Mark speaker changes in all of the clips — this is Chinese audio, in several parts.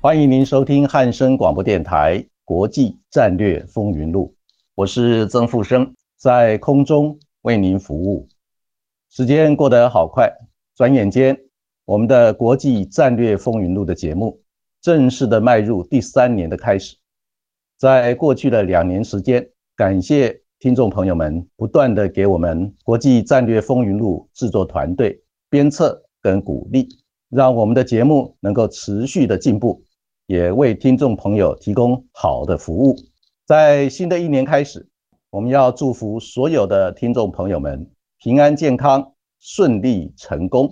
Speaker 1: 欢迎您收听汉声广播电台《国际战略风云录》，我是曾富生，在空中为您服务。时间过得好快，转眼间，我们的《国际战略风云录》的节目正式的迈入第三年的开始。在过去的两年时间，感谢听众朋友们不断的给我们《国际战略风云录》制作团队鞭策跟鼓励，让我们的节目能够持续的进步。也为听众朋友提供好的服务。在新的一年开始，我们要祝福所有的听众朋友们平安健康、顺利成功。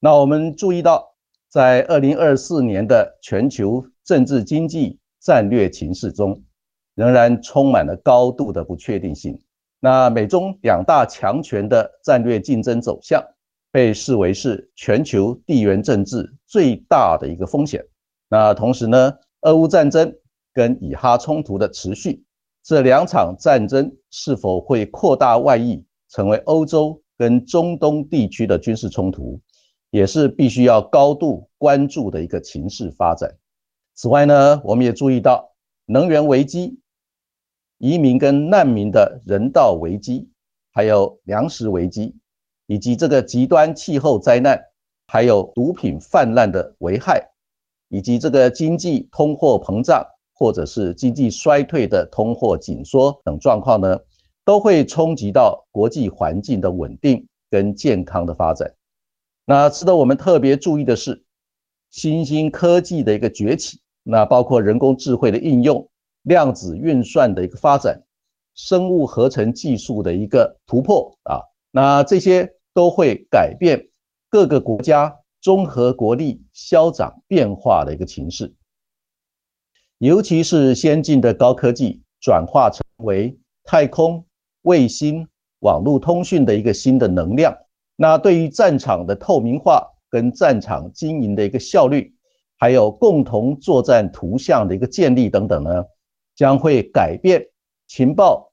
Speaker 1: 那我们注意到，在二零二四年的全球政治经济战略形势中，仍然充满了高度的不确定性。那美中两大强权的战略竞争走向，被视为是全球地缘政治最大的一个风险。那同时呢，俄乌战争跟以哈冲突的持续，这两场战争是否会扩大外溢，成为欧洲跟中东地区的军事冲突，也是必须要高度关注的一个情势发展。此外呢，我们也注意到能源危机、移民跟难民的人道危机，还有粮食危机，以及这个极端气候灾难，还有毒品泛滥的危害。以及这个经济通货膨胀，或者是经济衰退的通货紧缩等状况呢，都会冲击到国际环境的稳定跟健康的发展。那值得我们特别注意的是，新兴科技的一个崛起，那包括人工智慧的应用、量子运算的一个发展、生物合成技术的一个突破啊，那这些都会改变各个国家。综合国力消长变化的一个情势，尤其是先进的高科技转化成为太空、卫星、网络通讯的一个新的能量。那对于战场的透明化跟战场经营的一个效率，还有共同作战图像的一个建立等等呢，将会改变情报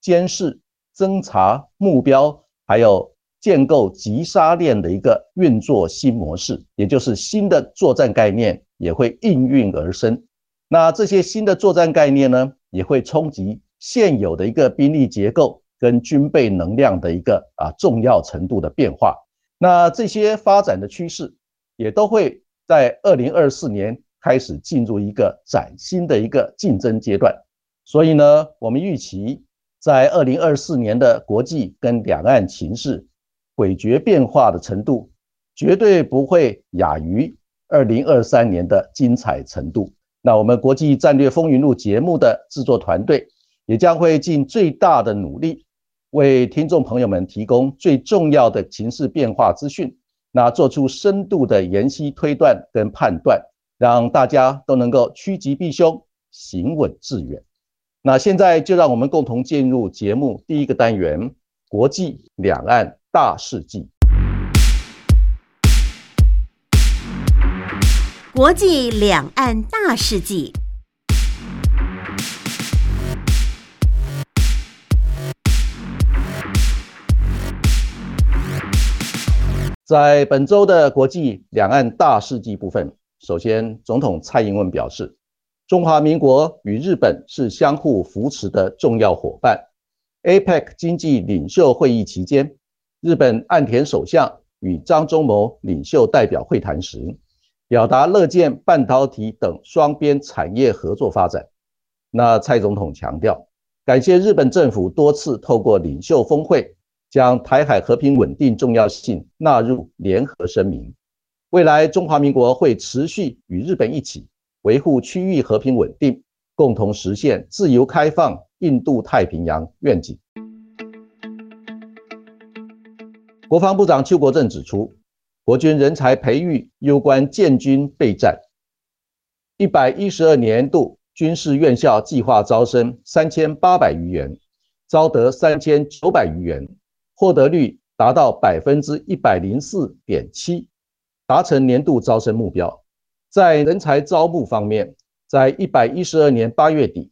Speaker 1: 监视、侦查目标，还有。建构急杀链的一个运作新模式，也就是新的作战概念也会应运而生。那这些新的作战概念呢，也会冲击现有的一个兵力结构跟军备能量的一个啊重要程度的变化。那这些发展的趋势，也都会在二零二四年开始进入一个崭新的一个竞争阶段。所以呢，我们预期在二零二四年的国际跟两岸情势。诡谲变化的程度绝对不会亚于二零二三年的精彩程度。那我们国际战略风云录节目的制作团队也将会尽最大的努力，为听众朋友们提供最重要的情势变化资讯，那做出深度的研析推断跟判断，让大家都能够趋吉避凶，行稳致远。那现在就让我们共同进入节目第一个单元：国际两岸。大事记，
Speaker 2: 国际两岸大事记。
Speaker 1: 在本周的国际两岸大事记部分，首先，总统蔡英文表示，中华民国与日本是相互扶持的重要伙伴。APEC 经济领袖会议期间。日本岸田首相与张忠谋领袖代表会谈时，表达乐见半导体等双边产业合作发展。那蔡总统强调，感谢日本政府多次透过领袖峰会，将台海和平稳定重要性纳入联合声明。未来中华民国会持续与日本一起维护区域和平稳定，共同实现自由开放印度太平洋愿景。国防部长邱国正指出，国军人才培育攸关建军备战。一百一十二年度军事院校计划招生三千八百余人，招得三千九百余人，获得率达到百分之一百零四点七，达成年度招生目标。在人才招募方面，在一百一十二年八月底，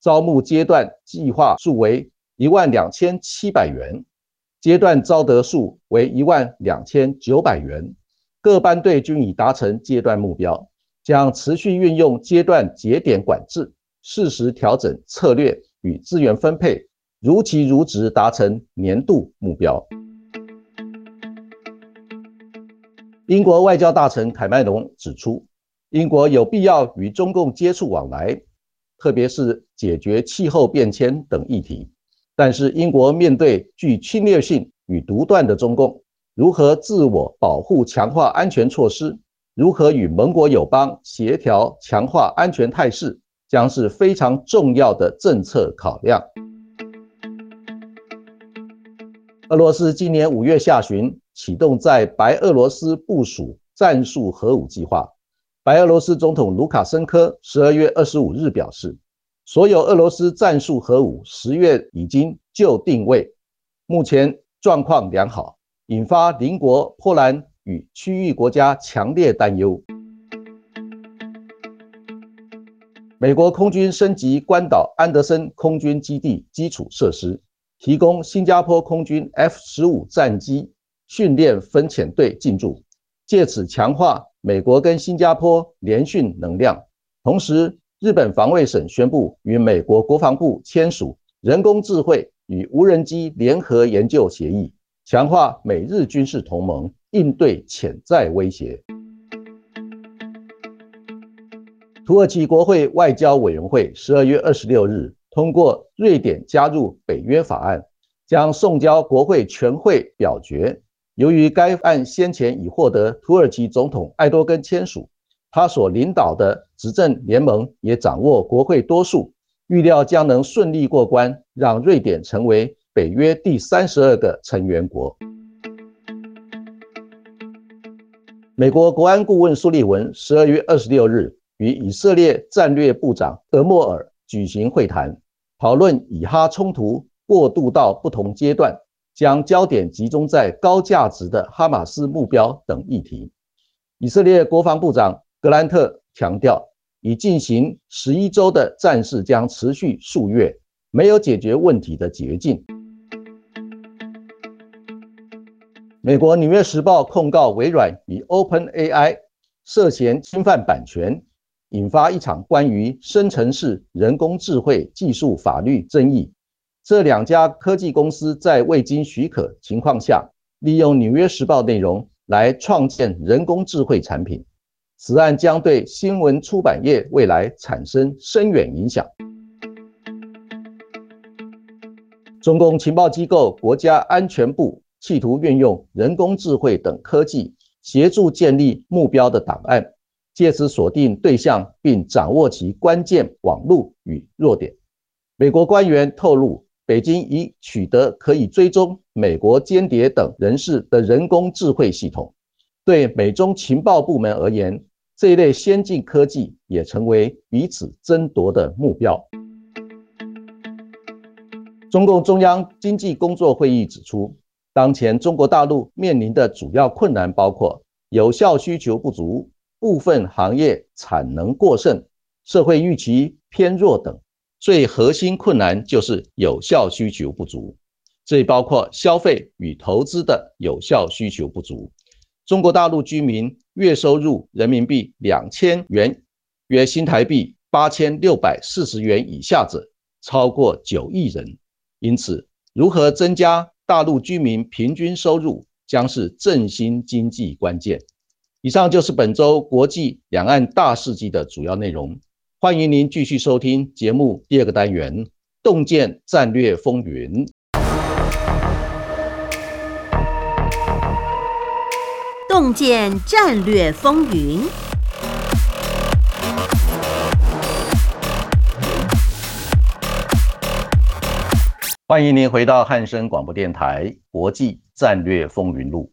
Speaker 1: 招募阶段计划数为一万两千七百元。阶段招得数为一万两千九百元，各班队均已达成阶段目标，将持续运用阶段节点管制，适时调整策略与资源分配，如期如职达成年度目标。英国外交大臣凯麦隆指出，英国有必要与中共接触往来，特别是解决气候变迁等议题。但是，英国面对具侵略性与独断的中共，如何自我保护、强化安全措施，如何与盟国友邦协调强化安全态势，将是非常重要的政策考量。俄罗斯今年五月下旬启动在白俄罗斯部署战术核武计划，白俄罗斯总统卢卡申科十二月二十五日表示。所有俄罗斯战术核武十月已经就定位，目前状况良好，引发邻国波兰与区域国家强烈担忧。美国空军升级关岛安德森空军基地基础设施，提供新加坡空军 F 十五战机训练分遣队进驻，借此强化美国跟新加坡联训能量，同时。日本防卫省宣布与美国国防部签署人工智慧与无人机联合研究协议，强化美日军事同盟，应对潜在威胁。土耳其国会外交委员会十二月二十六日通过瑞典加入北约法案，将送交国会全会表决。由于该案先前已获得土耳其总统埃多根签署。他所领导的执政联盟也掌握国会多数，预料将能顺利过关，让瑞典成为北约第三十二个成员国。美国国安顾问苏利文十二月二十六日与以色列战略部长德莫尔举行会谈，讨论以哈冲突过渡到不同阶段，将焦点集中在高价值的哈马斯目标等议题。以色列国防部长。格兰特强调，已进行十一周的战事将持续数月，没有解决问题的捷径。美国《纽约时报》控告微软与 OpenAI 涉嫌侵犯版权，引发一场关于生成式人工智慧技术法律争议。这两家科技公司在未经许可情况下，利用《纽约时报》内容来创建人工智慧产品。此案将对新闻出版业未来产生深远影响。中共情报机构国家安全部企图运用人工智慧等科技，协助建立目标的档案，借此锁定对象并掌握其关键网络与弱点。美国官员透露，北京已取得可以追踪美国间谍等人士的人工智慧系统。对美中情报部门而言，这一类先进科技也成为彼此争夺的目标。中共中央经济工作会议指出，当前中国大陆面临的主要困难包括有效需求不足、部分行业产能过剩、社会预期偏弱等。最核心困难就是有效需求不足，这包括消费与投资的有效需求不足。中国大陆居民月收入人民币两千元，约新台币八千六百四十元以下者超过九亿人。因此，如何增加大陆居民平均收入，将是振兴经济关键。以上就是本周国际两岸大事记的主要内容。欢迎您继续收听节目第二个单元《洞见战略风云》。
Speaker 2: 洞见战略风云。
Speaker 1: 欢迎您回到汉声广播电台《国际战略风云录》，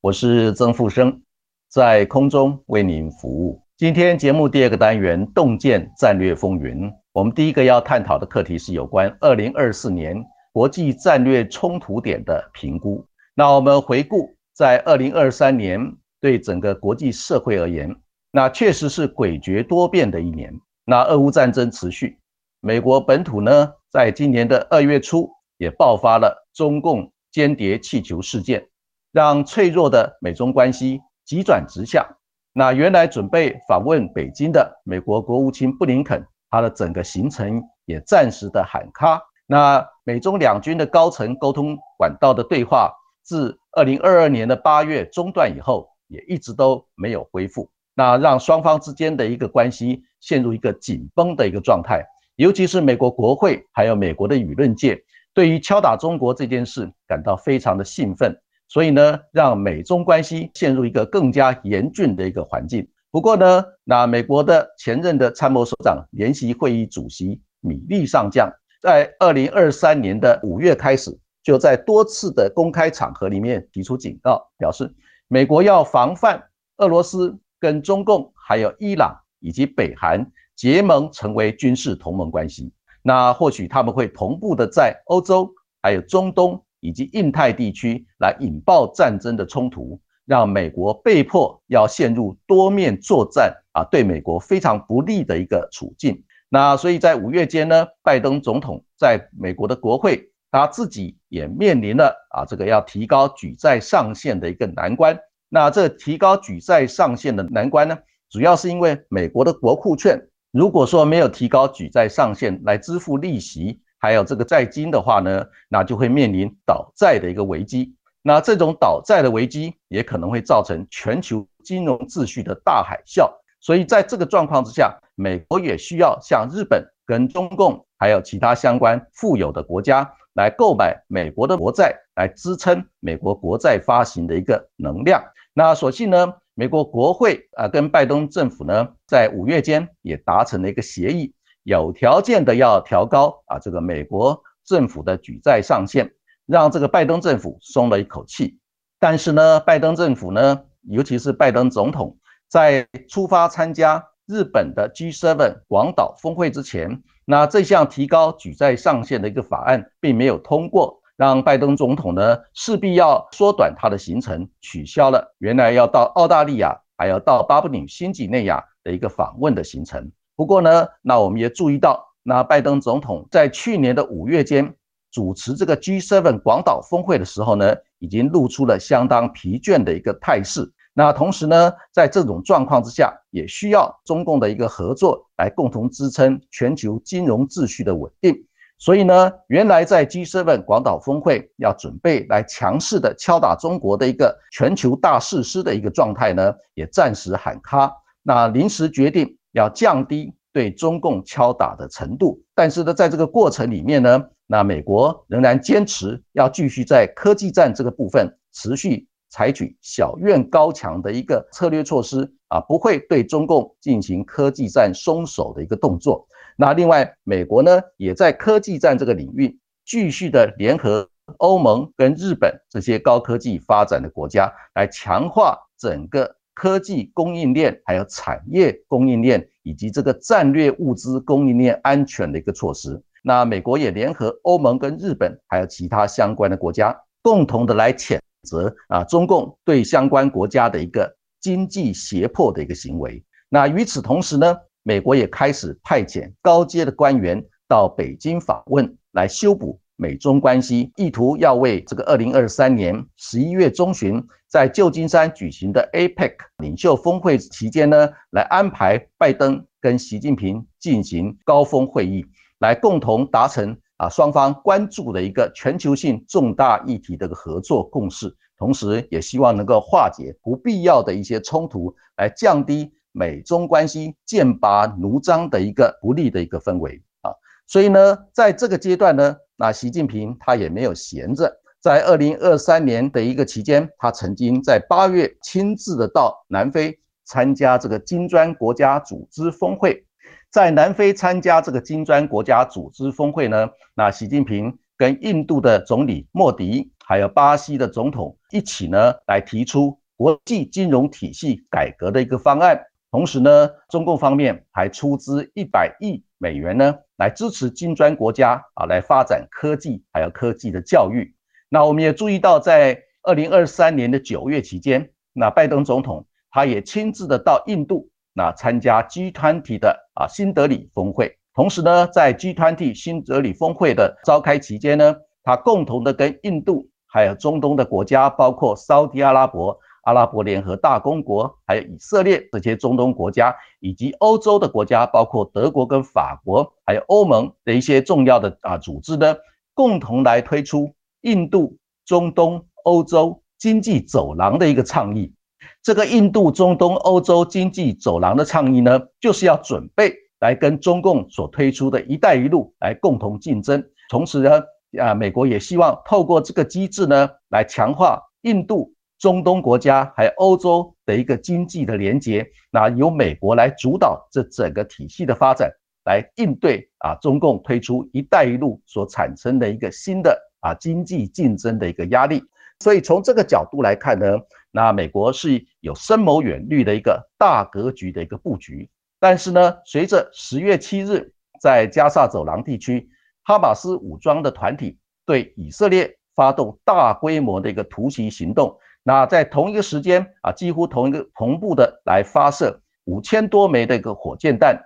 Speaker 1: 我是曾富生，在空中为您服务。今天节目第二个单元“洞见战略风云”，我们第一个要探讨的课题是有关二零二四年国际战略冲突点的评估。那我们回顾在二零二三年对整个国际社会而言，那确实是诡谲多变的一年。那俄乌战争持续，美国本土呢，在今年的二月初。也爆发了中共间谍气球事件，让脆弱的美中关系急转直下。那原来准备访问北京的美国国务卿布林肯，他的整个行程也暂时的喊卡。那美中两军的高层沟通管道的对话，自二零二二年的八月中断以后，也一直都没有恢复。那让双方之间的一个关系陷入一个紧绷的一个状态，尤其是美国国会还有美国的舆论界。对于敲打中国这件事感到非常的兴奋，所以呢，让美中关系陷入一个更加严峻的一个环境。不过呢，那美国的前任的参谋首长联席会议主席米利上将，在二零二三年的五月开始，就在多次的公开场合里面提出警告，表示美国要防范俄罗斯跟中共还有伊朗以及北韩结盟成为军事同盟关系。那或许他们会同步的在欧洲、还有中东以及印太地区来引爆战争的冲突，让美国被迫要陷入多面作战啊，对美国非常不利的一个处境。那所以在五月间呢，拜登总统在美国的国会，他自己也面临了啊这个要提高举债上限的一个难关。那这提高举债上限的难关呢，主要是因为美国的国库券。如果说没有提高举债上限来支付利息，还有这个债金的话呢，那就会面临倒债的一个危机。那这种倒债的危机也可能会造成全球金融秩序的大海啸。所以在这个状况之下，美国也需要向日本、跟中共还有其他相关富有的国家来购买美国的国债，来支撑美国国债发行的一个能量。那所幸呢？美国国会啊，跟拜登政府呢，在五月间也达成了一个协议，有条件的要调高啊这个美国政府的举债上限，让这个拜登政府松了一口气。但是呢，拜登政府呢，尤其是拜登总统，在出发参加日本的 G7 广岛峰会之前，那这项提高举债上限的一个法案并没有通过。让拜登总统呢势必要缩短他的行程，取消了原来要到澳大利亚，还要到巴布纽新几内亚的一个访问的行程。不过呢，那我们也注意到，那拜登总统在去年的五月间主持这个 G7 广岛峰会的时候呢，已经露出了相当疲倦的一个态势。那同时呢，在这种状况之下，也需要中共的一个合作来共同支撑全球金融秩序的稳定。所以呢，原来在 G7 广岛峰会要准备来强势的敲打中国的一个全球大势师的一个状态呢，也暂时喊卡。那临时决定要降低对中共敲打的程度。但是呢，在这个过程里面呢，那美国仍然坚持要继续在科技战这个部分持续采取小院高墙的一个策略措施啊，不会对中共进行科技战松手的一个动作。那另外，美国呢也在科技战这个领域继续的联合欧盟跟日本这些高科技发展的国家，来强化整个科技供应链、还有产业供应链以及这个战略物资供应链安全的一个措施。那美国也联合欧盟跟日本还有其他相关的国家，共同的来谴责啊中共对相关国家的一个经济胁迫的一个行为。那与此同时呢？美国也开始派遣高阶的官员到北京访问，来修补美中关系，意图要为这个二零二三年十一月中旬在旧金山举行的 APEC 领袖峰会期间呢，来安排拜登跟习近平进行高峰会议，来共同达成啊双方关注的一个全球性重大议题的一个合作共识，同时也希望能够化解不必要的一些冲突，来降低。美中关系剑拔弩张的一个不利的一个氛围啊，所以呢，在这个阶段呢，那习近平他也没有闲着，在二零二三年的一个期间，他曾经在八月亲自的到南非参加这个金砖国家组织峰会。在南非参加这个金砖国家组织峰会呢，那习近平跟印度的总理莫迪，还有巴西的总统一起呢，来提出国际金融体系改革的一个方案。同时呢，中共方面还出资一百亿美元呢，来支持金砖国家啊，来发展科技，还有科技的教育。那我们也注意到，在二零二三年的九月期间，那拜登总统他也亲自的到印度，那参加 G20 的啊新德里峰会。同时呢，在 G20 新德里峰会的召开期间呢，他共同的跟印度还有中东的国家，包括沙特阿拉伯。阿拉伯联合大公国，还有以色列这些中东国家，以及欧洲的国家，包括德国跟法国，还有欧盟的一些重要的啊组织呢，共同来推出印度中东欧洲经济走廊的一个倡议。这个印度中东欧洲经济走廊的倡议呢，就是要准备来跟中共所推出的一带一路来共同竞争。同时呢，啊，美国也希望透过这个机制呢，来强化印度。中东国家还有欧洲的一个经济的连接，那由美国来主导这整个体系的发展，来应对啊中共推出“一带一路”所产生的一个新的啊经济竞争的一个压力。所以从这个角度来看呢，那美国是有深谋远虑的一个大格局的一个布局。但是呢，随着十月七日在加沙走廊地区，哈马斯武装的团体对以色列发动大规模的一个突袭行动。那在同一个时间啊，几乎同一个同步的来发射五千多枚的一个火箭弹，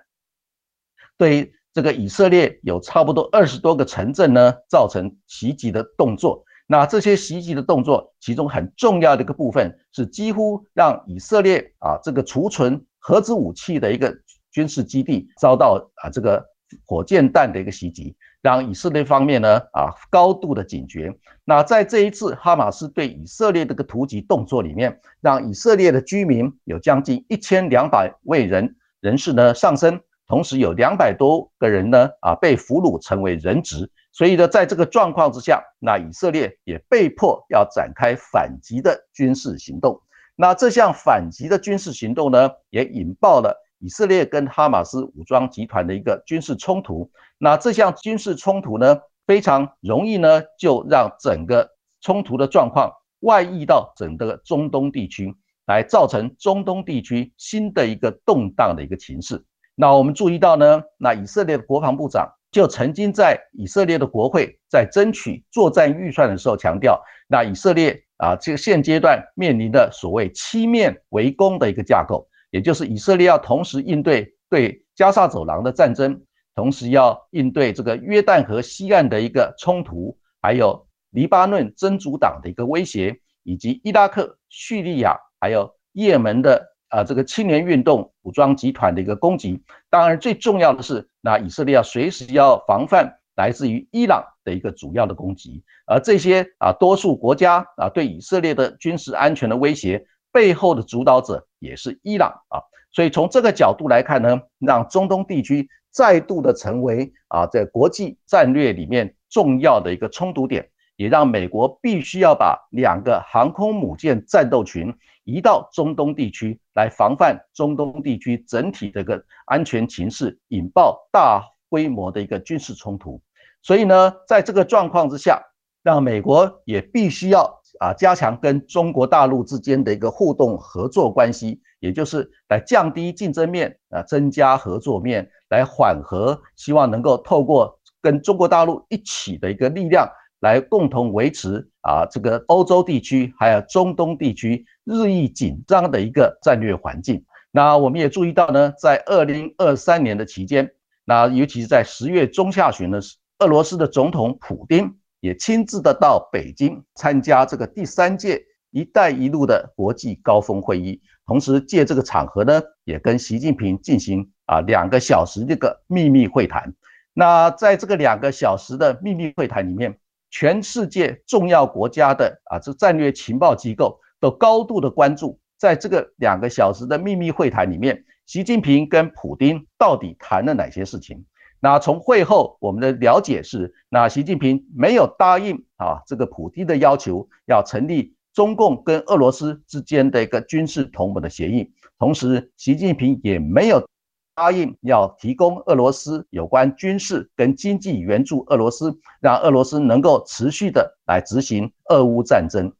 Speaker 1: 对这个以色列有差不多二十多个城镇呢，造成袭击的动作。那这些袭击的动作，其中很重要的一个部分是几乎让以色列啊这个储存核子武器的一个军事基地遭到啊这个火箭弹的一个袭击。让以色列方面呢啊高度的警觉。那在这一次哈马斯对以色列这个突击动作里面，让以色列的居民有将近一千两百位人人士呢上升，同时有两百多个人呢啊被俘虏成为人质。所以呢，在这个状况之下，那以色列也被迫要展开反击的军事行动。那这项反击的军事行动呢，也引爆了。以色列跟哈马斯武装集团的一个军事冲突，那这项军事冲突呢，非常容易呢，就让整个冲突的状况外溢到整个中东地区，来造成中东地区新的一个动荡的一个情势。那我们注意到呢，那以色列的国防部长就曾经在以色列的国会在争取作战预算的时候强调，那以色列啊，这个现阶段面临的所谓七面围攻的一个架构。也就是以色列要同时应对对加沙走廊的战争，同时要应对这个约旦河西岸的一个冲突，还有黎巴嫩真主党的一个威胁，以及伊拉克、叙利亚还有也门的啊这个青年运动武装集团的一个攻击。当然，最重要的是，那以色列要随时要防范来自于伊朗的一个主要的攻击。而这些啊多数国家啊对以色列的军事安全的威胁。背后的主导者也是伊朗啊，所以从这个角度来看呢，让中东地区再度的成为啊在国际战略里面重要的一个冲突点，也让美国必须要把两个航空母舰战斗群移到中东地区来防范中东地区整体的一个安全情势引爆大规模的一个军事冲突。所以呢，在这个状况之下，让美国也必须要。啊，加强跟中国大陆之间的一个互动合作关系，也就是来降低竞争面啊，增加合作面，来缓和，希望能够透过跟中国大陆一起的一个力量，来共同维持啊这个欧洲地区还有中东地区日益紧张的一个战略环境。那我们也注意到呢，在二零二三年的期间，那尤其是在十月中下旬呢，俄罗斯的总统普京。也亲自的到北京参加这个第三届“一带一路”的国际高峰会议，同时借这个场合呢，也跟习近平进行啊两个小时这个秘密会谈。那在这个两个小时的秘密会谈里面，全世界重要国家的啊这战略情报机构都高度的关注，在这个两个小时的秘密会谈里面，习近平跟普京到底谈了哪些事情？那从会后我们的了解是，那习近平没有答应啊这个普京的要求，要成立中共跟俄罗斯之间的一个军事同盟的协议。同时，习近平也没有答应要提供俄罗斯有关军事跟经济援助俄罗斯，让俄罗斯能够持续的来执行俄乌战争，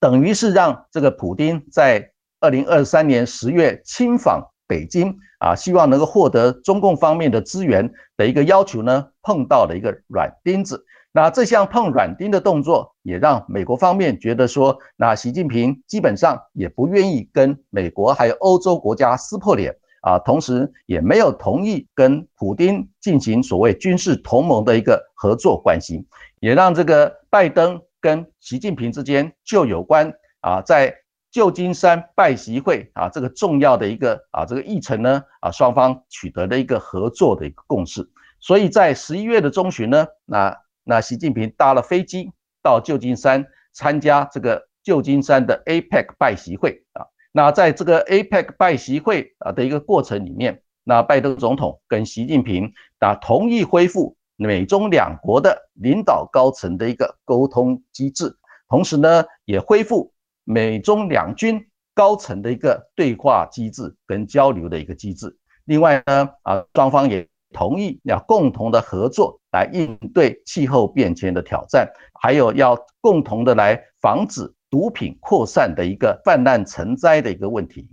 Speaker 1: 等于是让这个普京在二零二三年十月亲访。北京啊，希望能够获得中共方面的资源的一个要求呢，碰到了一个软钉子。那这项碰软钉的动作，也让美国方面觉得说，那习近平基本上也不愿意跟美国还有欧洲国家撕破脸啊，同时也没有同意跟普京进行所谓军事同盟的一个合作关系，也让这个拜登跟习近平之间就有关啊，在。旧金山拜习会啊，这个重要的一个啊，这个议程呢啊，双方取得了一个合作的一个共识。所以在十一月的中旬呢，那那习近平搭了飞机到旧金山参加这个旧金山的 APEC 拜习会啊。那在这个 APEC 拜习会啊的一个过程里面，那拜登总统跟习近平啊同意恢复美中两国的领导高层的一个沟通机制，同时呢也恢复。美中两军高层的一个对话机制跟交流的一个机制。另外呢，啊，双方也同意要共同的合作来应对气候变迁的挑战，还有要共同的来防止毒品扩散的一个泛滥成灾的一个问题。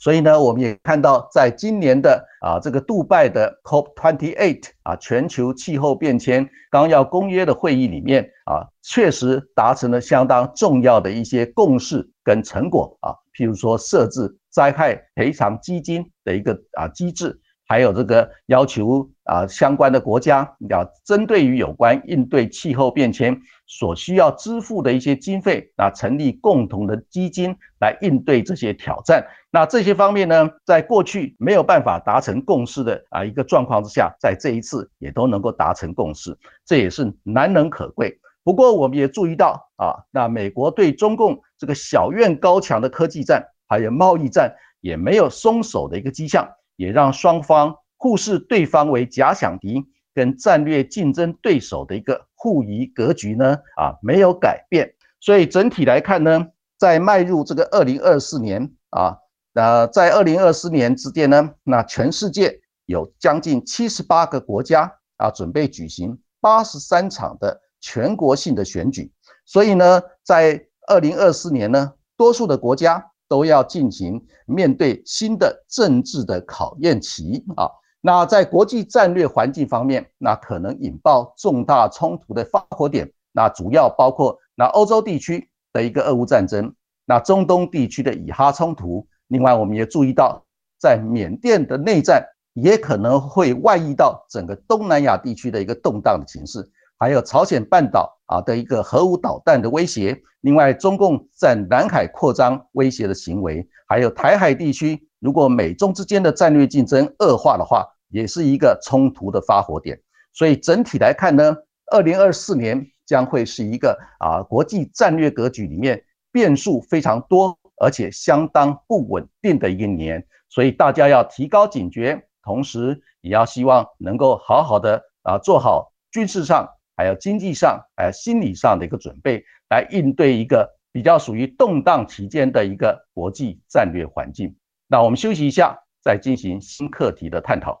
Speaker 1: 所以呢，我们也看到，在今年的啊这个杜拜的 COP28 啊全球气候变迁纲要公约的会议里面啊，确实达成了相当重要的一些共识跟成果啊，譬如说设置灾害赔偿基金的一个啊机制。还有这个要求啊，相关的国家要针对于有关应对气候变迁所需要支付的一些经费啊，成立共同的基金来应对这些挑战。那这些方面呢，在过去没有办法达成共识的啊一个状况之下，在这一次也都能够达成共识，这也是难能可贵。不过我们也注意到啊，那美国对中共这个小院高墙的科技战还有贸易战也没有松手的一个迹象。也让双方互视对方为假想敌跟战略竞争对手的一个互疑格局呢啊没有改变，所以整体来看呢，在迈入这个二零二四年啊，呃在二零二四年之间呢，那全世界有将近七十八个国家啊准备举行八十三场的全国性的选举，所以呢，在二零二四年呢，多数的国家。都要进行面对新的政治的考验期啊！那在国际战略环境方面，那可能引爆重大冲突的发火点，那主要包括那欧洲地区的一个俄乌战争，那中东地区的以哈冲突。另外，我们也注意到，在缅甸的内战也可能会外溢到整个东南亚地区的一个动荡的形势。还有朝鲜半岛啊的一个核武导弹的威胁，另外中共在南海扩张威胁的行为，还有台海地区，如果美中之间的战略竞争恶化的话，也是一个冲突的发火点。所以整体来看呢，二零二四年将会是一个啊国际战略格局里面变数非常多，而且相当不稳定的一个年。所以大家要提高警觉，同时也要希望能够好好的啊做好军事上。还有经济上，还有心理上的一个准备，来应对一个比较属于动荡期间的一个国际战略环境。那我们休息一下，再进行新课题的探讨。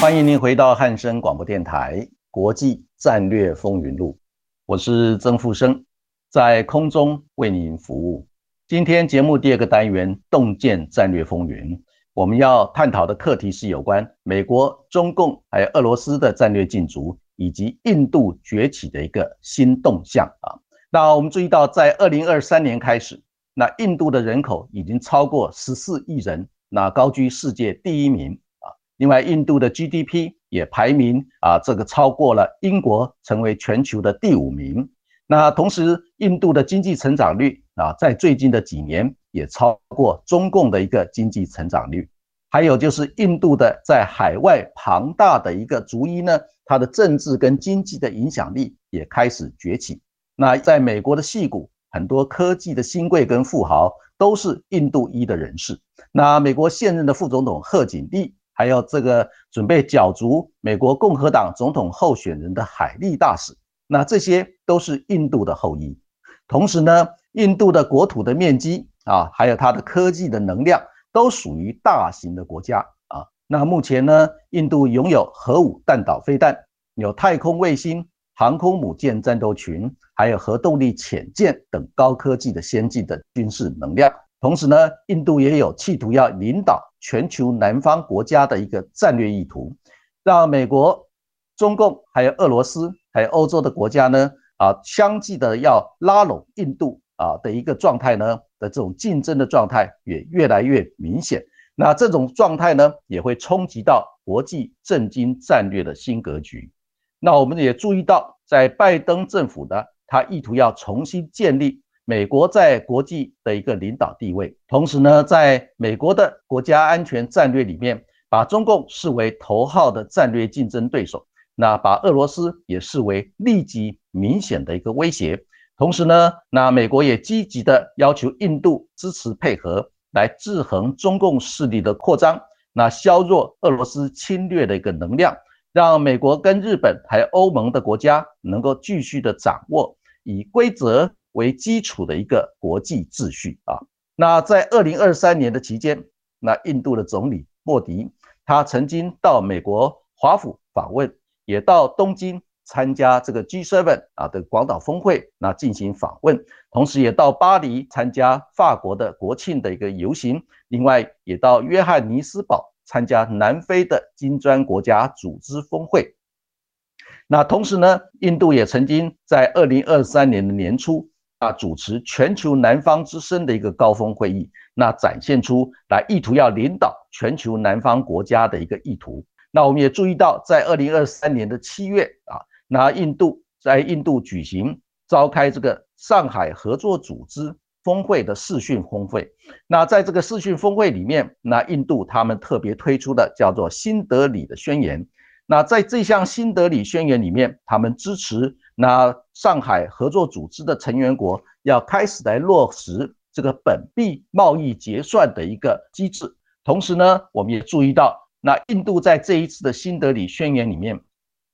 Speaker 1: 欢迎您回到汉声广播电台《国际战略风云录》，我是曾富生，在空中为您服务。今天节目第二个单元“洞见战略风云”，我们要探讨的课题是有关美国、中共还有俄罗斯的战略竞逐，以及印度崛起的一个新动向啊。那我们注意到，在二零二三年开始，那印度的人口已经超过十四亿人，那高居世界第一名啊。另外，印度的 GDP 也排名啊，这个超过了英国，成为全球的第五名。那同时，印度的经济成长率啊，在最近的几年也超过中共的一个经济成长率。还有就是印度的在海外庞大的一个族裔呢，它的政治跟经济的影响力也开始崛起。那在美国的戏骨很多科技的新贵跟富豪都是印度裔的人士。那美国现任的副总统贺锦丽，还有这个准备角逐美国共和党总统候选人的海利大使，那这些都是印度的后裔。同时呢，印度的国土的面积啊，还有它的科技的能量，都属于大型的国家啊。那目前呢，印度拥有核武弹道飞弹，有太空卫星。航空母舰战斗群，还有核动力潜舰等高科技的先进的军事能量。同时呢，印度也有企图要领导全球南方国家的一个战略意图，让美国、中共、还有俄罗斯、还有欧洲的国家呢，啊，相继的要拉拢印度啊的一个状态呢的这种竞争的状态也越来越明显。那这种状态呢，也会冲击到国际政经战略的新格局。那我们也注意到，在拜登政府呢，他意图要重新建立美国在国际的一个领导地位，同时呢，在美国的国家安全战略里面，把中共视为头号的战略竞争对手，那把俄罗斯也视为立即明显的一个威胁。同时呢，那美国也积极的要求印度支持配合，来制衡中共势力的扩张，那削弱俄罗斯侵略的一个能量。让美国跟日本还有欧盟的国家能够继续的掌握以规则为基础的一个国际秩序啊。那在二零二三年的期间，那印度的总理莫迪他曾经到美国华府访问，也到东京参加这个 G7 啊的广岛峰会，那进行访问，同时也到巴黎参加法国的国庆的一个游行，另外也到约翰尼斯堡。参加南非的金砖国家组织峰会，那同时呢，印度也曾经在二零二三年的年初啊主持全球南方之声的一个高峰会议，那展现出来意图要领导全球南方国家的一个意图。那我们也注意到，在二零二三年的七月啊，那印度在印度举行召开这个上海合作组织。峰会的视讯峰会，那在这个视讯峰会里面，那印度他们特别推出的叫做新德里的宣言。那在这项新德里宣言里面，他们支持那上海合作组织的成员国要开始来落实这个本币贸易结算的一个机制。同时呢，我们也注意到，那印度在这一次的新德里宣言里面。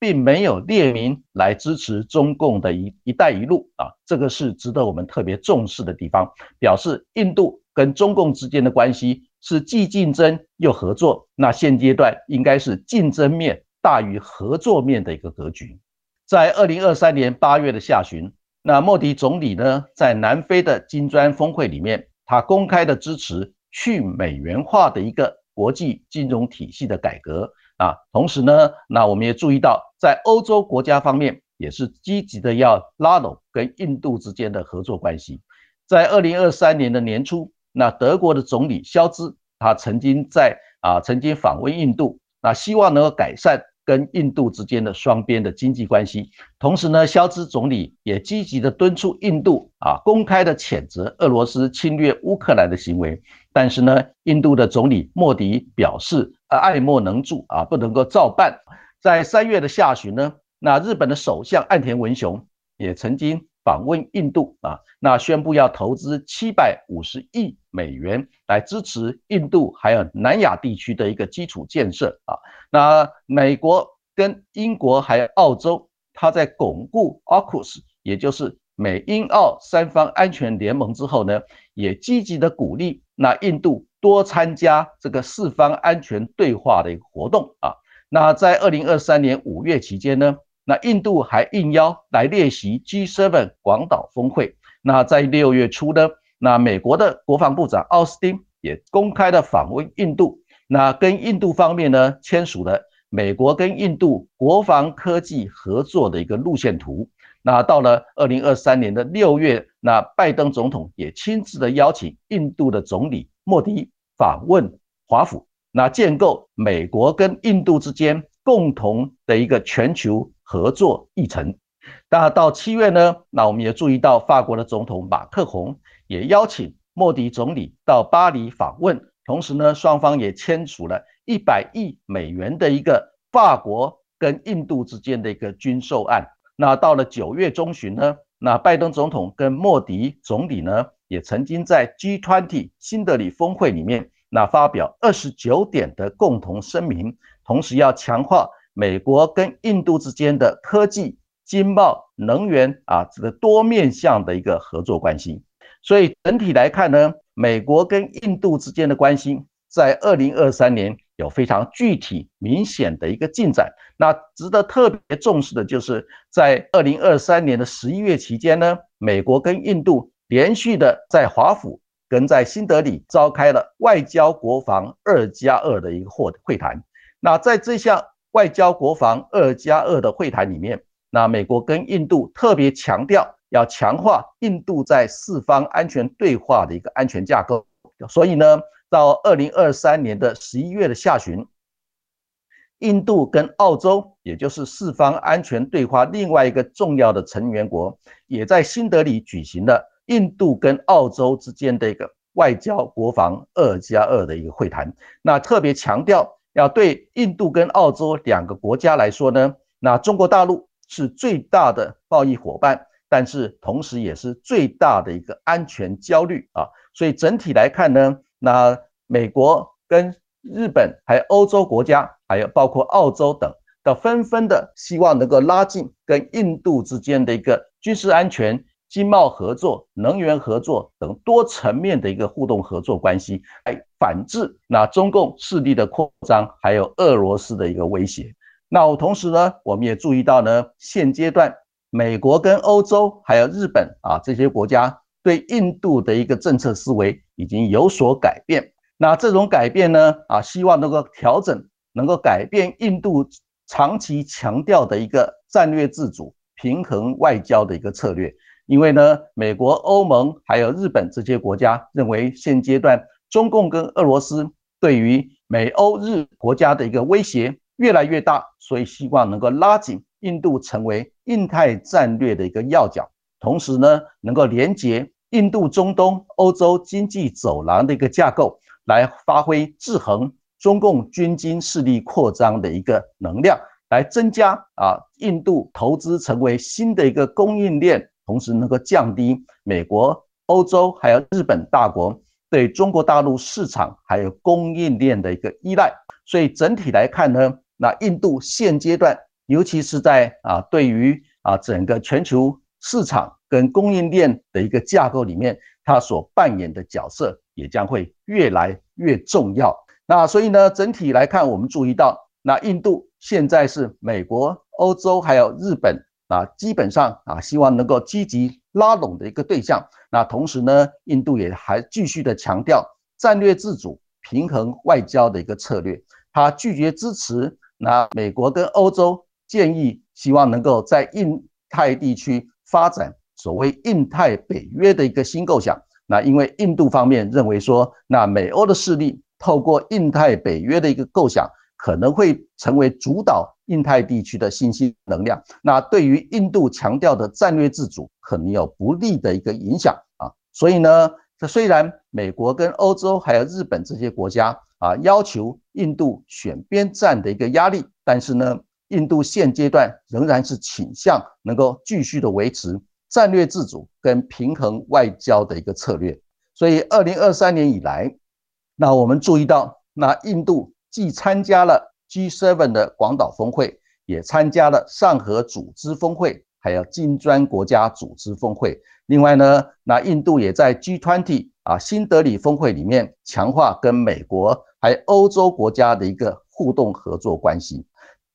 Speaker 1: 并没有列明来支持中共的一一带一路啊，这个是值得我们特别重视的地方。表示印度跟中共之间的关系是既竞争又合作，那现阶段应该是竞争面大于合作面的一个格局。在二零二三年八月的下旬，那莫迪总理呢，在南非的金砖峰会里面，他公开的支持去美元化的一个国际金融体系的改革。啊，同时呢，那我们也注意到，在欧洲国家方面也是积极的要拉拢跟印度之间的合作关系。在二零二三年的年初，那德国的总理肖兹他曾经在啊曾经访问印度，那希望能够改善跟印度之间的双边的经济关系。同时呢，肖兹总理也积极的敦促印度啊公开的谴责俄罗斯侵略乌克兰的行为。但是呢，印度的总理莫迪表示。啊，爱莫能助啊，不能够照办。在三月的下旬呢，那日本的首相岸田文雄也曾经访问印度啊，那宣布要投资七百五十亿美元来支持印度还有南亚地区的一个基础建设啊。那美国跟英国还有澳洲，他在巩固 AUKUS，也就是美英澳三方安全联盟之后呢，也积极的鼓励那印度。多参加这个四方安全对话的一个活动啊。那在二零二三年五月期间呢，那印度还应邀来列席 G7 广岛峰会。那在六月初呢，那美国的国防部长奥斯汀也公开的访问印度，那跟印度方面呢签署了美国跟印度国防科技合作的一个路线图。那到了二零二三年的六月，那拜登总统也亲自的邀请印度的总理。莫迪访问华府，那建构美国跟印度之间共同的一个全球合作议程。那到七月呢，那我们也注意到法国的总统马克宏也邀请莫迪总理到巴黎访问，同时呢，双方也签署了一百亿美元的一个法国跟印度之间的一个军售案。那到了九月中旬呢，那拜登总统跟莫迪总理呢，也曾经在 G20 新德里峰会里面，那发表二十九点的共同声明，同时要强化美国跟印度之间的科技、经贸、能源啊这个多面向的一个合作关系。所以整体来看呢，美国跟印度之间的关系在二零二三年。有非常具体明显的一个进展。那值得特别重视的就是，在二零二三年的十一月期间呢，美国跟印度连续的在华府跟在新德里召开了外交国防二加二的一个会会谈。那在这项外交国防二加二的会谈里面，那美国跟印度特别强调要强化印度在四方安全对话的一个安全架构。所以呢。到二零二三年的十一月的下旬，印度跟澳洲，也就是四方安全对话另外一个重要的成员国，也在新德里举行了印度跟澳洲之间的一个外交国防二加二的一个会谈。那特别强调，要对印度跟澳洲两个国家来说呢，那中国大陆是最大的贸易伙伴，但是同时也是最大的一个安全焦虑啊。所以整体来看呢。那美国跟日本，还有欧洲国家，还有包括澳洲等，都纷纷的希望能够拉近跟印度之间的一个军事安全、经贸合作、能源合作等多层面的一个互动合作关系，来反制那中共势力的扩张，还有俄罗斯的一个威胁。那我同时呢，我们也注意到呢，现阶段美国跟欧洲还有日本啊这些国家。对印度的一个政策思维已经有所改变，那这种改变呢？啊，希望能够调整，能够改变印度长期强调的一个战略自主、平衡外交的一个策略。因为呢，美国、欧盟还有日本这些国家认为，现阶段中共跟俄罗斯对于美欧日国家的一个威胁越来越大，所以希望能够拉紧印度成为印太战略的一个要角，同时呢，能够连接。印度、中东、欧洲经济走廊的一个架构，来发挥制衡中共军经势力扩张的一个能量，来增加啊印度投资成为新的一个供应链，同时能够降低美国、欧洲还有日本大国对中国大陆市场还有供应链的一个依赖。所以整体来看呢，那印度现阶段，尤其是在啊对于啊整个全球市场。跟供应链的一个架构里面，它所扮演的角色也将会越来越重要。那所以呢，整体来看，我们注意到，那印度现在是美国、欧洲还有日本啊，基本上啊，希望能够积极拉拢的一个对象。那同时呢，印度也还继续的强调战略自主、平衡外交的一个策略。他拒绝支持那美国跟欧洲建议，希望能够在印太地区发展。所谓印太北约的一个新构想，那因为印度方面认为说，那美欧的势力透过印太北约的一个构想，可能会成为主导印太地区的信息能量，那对于印度强调的战略自主，可能有不利的一个影响啊。所以呢，这虽然美国跟欧洲还有日本这些国家啊，要求印度选边站的一个压力，但是呢，印度现阶段仍然是倾向能够继续的维持。战略自主跟平衡外交的一个策略，所以二零二三年以来，那我们注意到，那印度既参加了 G7 的广岛峰会，也参加了上合组织峰会，还有金砖国家组织峰会。另外呢，那印度也在 G20 啊新德里峰会里面强化跟美国还有欧洲国家的一个互动合作关系。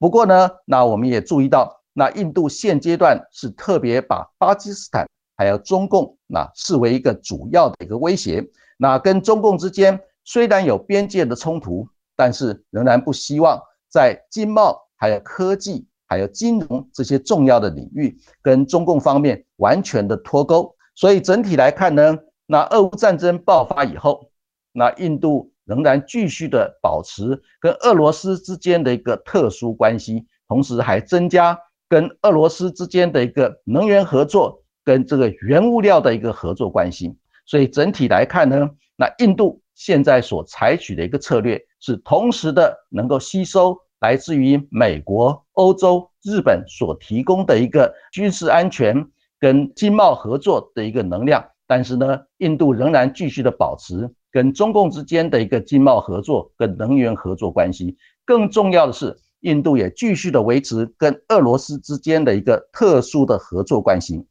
Speaker 1: 不过呢，那我们也注意到。那印度现阶段是特别把巴基斯坦还有中共那视为一个主要的一个威胁。那跟中共之间虽然有边界的冲突，但是仍然不希望在经贸、还有科技、还有金融这些重要的领域跟中共方面完全的脱钩。所以整体来看呢，那俄乌战争爆发以后，那印度仍然继续的保持跟俄罗斯之间的一个特殊关系，同时还增加。跟俄罗斯之间的一个能源合作，跟这个原物料的一个合作关系，所以整体来看呢，那印度现在所采取的一个策略是同时的能够吸收来自于美国、欧洲、日本所提供的一个军事安全跟经贸合作的一个能量，但是呢，印度仍然继续的保持跟中共之间的一个经贸合作跟能源合作关系。更重要的是，印度也继续的维持跟俄罗斯之间的一个特殊的合作关系。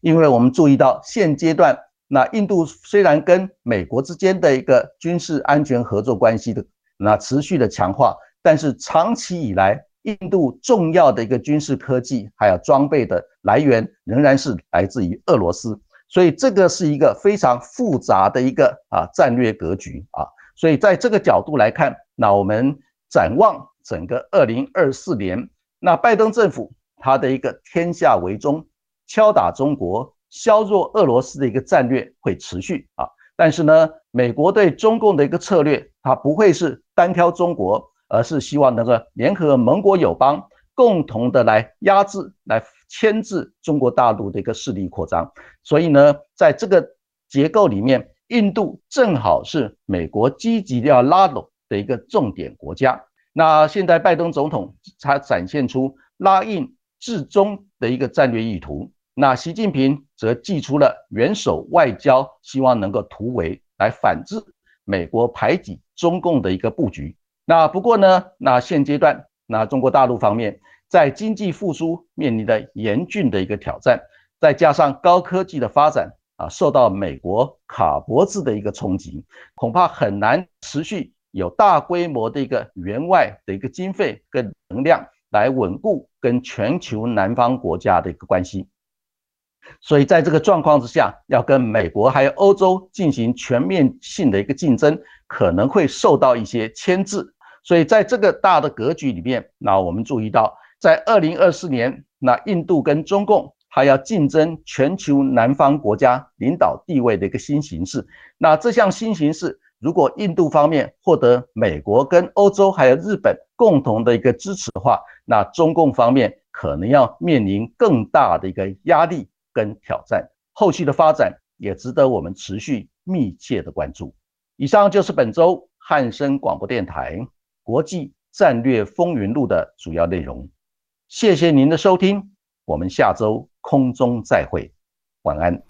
Speaker 1: 因为我们注意到现阶段，那印度虽然跟美国之间的一个军事安全合作关系的那持续的强化，但是长期以来，印度重要的一个军事科技还有装备的来源仍然是来自于俄罗斯，所以这个是一个非常复杂的一个啊战略格局啊。所以在这个角度来看，那我们展望整个二零二四年，那拜登政府他的一个天下为中。敲打中国、削弱俄罗斯的一个战略会持续啊，但是呢，美国对中共的一个策略，它不会是单挑中国，而是希望能够联合盟国友邦，共同的来压制、来牵制中国大陆的一个势力扩张。所以呢，在这个结构里面，印度正好是美国积极要拉拢的一个重点国家。那现在拜登总统他展现出拉印制中的一个战略意图。那习近平则祭出了元首外交，希望能够突围来反制美国排挤中共的一个布局。那不过呢，那现阶段，那中国大陆方面在经济复苏面临的严峻的一个挑战，再加上高科技的发展啊，受到美国卡脖子的一个冲击，恐怕很难持续有大规模的一个援外的一个经费跟能量来稳固跟全球南方国家的一个关系。所以在这个状况之下，要跟美国还有欧洲进行全面性的一个竞争，可能会受到一些牵制。所以在这个大的格局里面，那我们注意到，在二零二四年，那印度跟中共还要竞争全球南方国家领导地位的一个新形势。那这项新形势，如果印度方面获得美国跟欧洲还有日本共同的一个支持的话，那中共方面可能要面临更大的一个压力。跟挑战，后续的发展也值得我们持续密切的关注。以上就是本周汉声广播电台国际战略风云录的主要内容。谢谢您的收听，我们下周空中再会，晚安。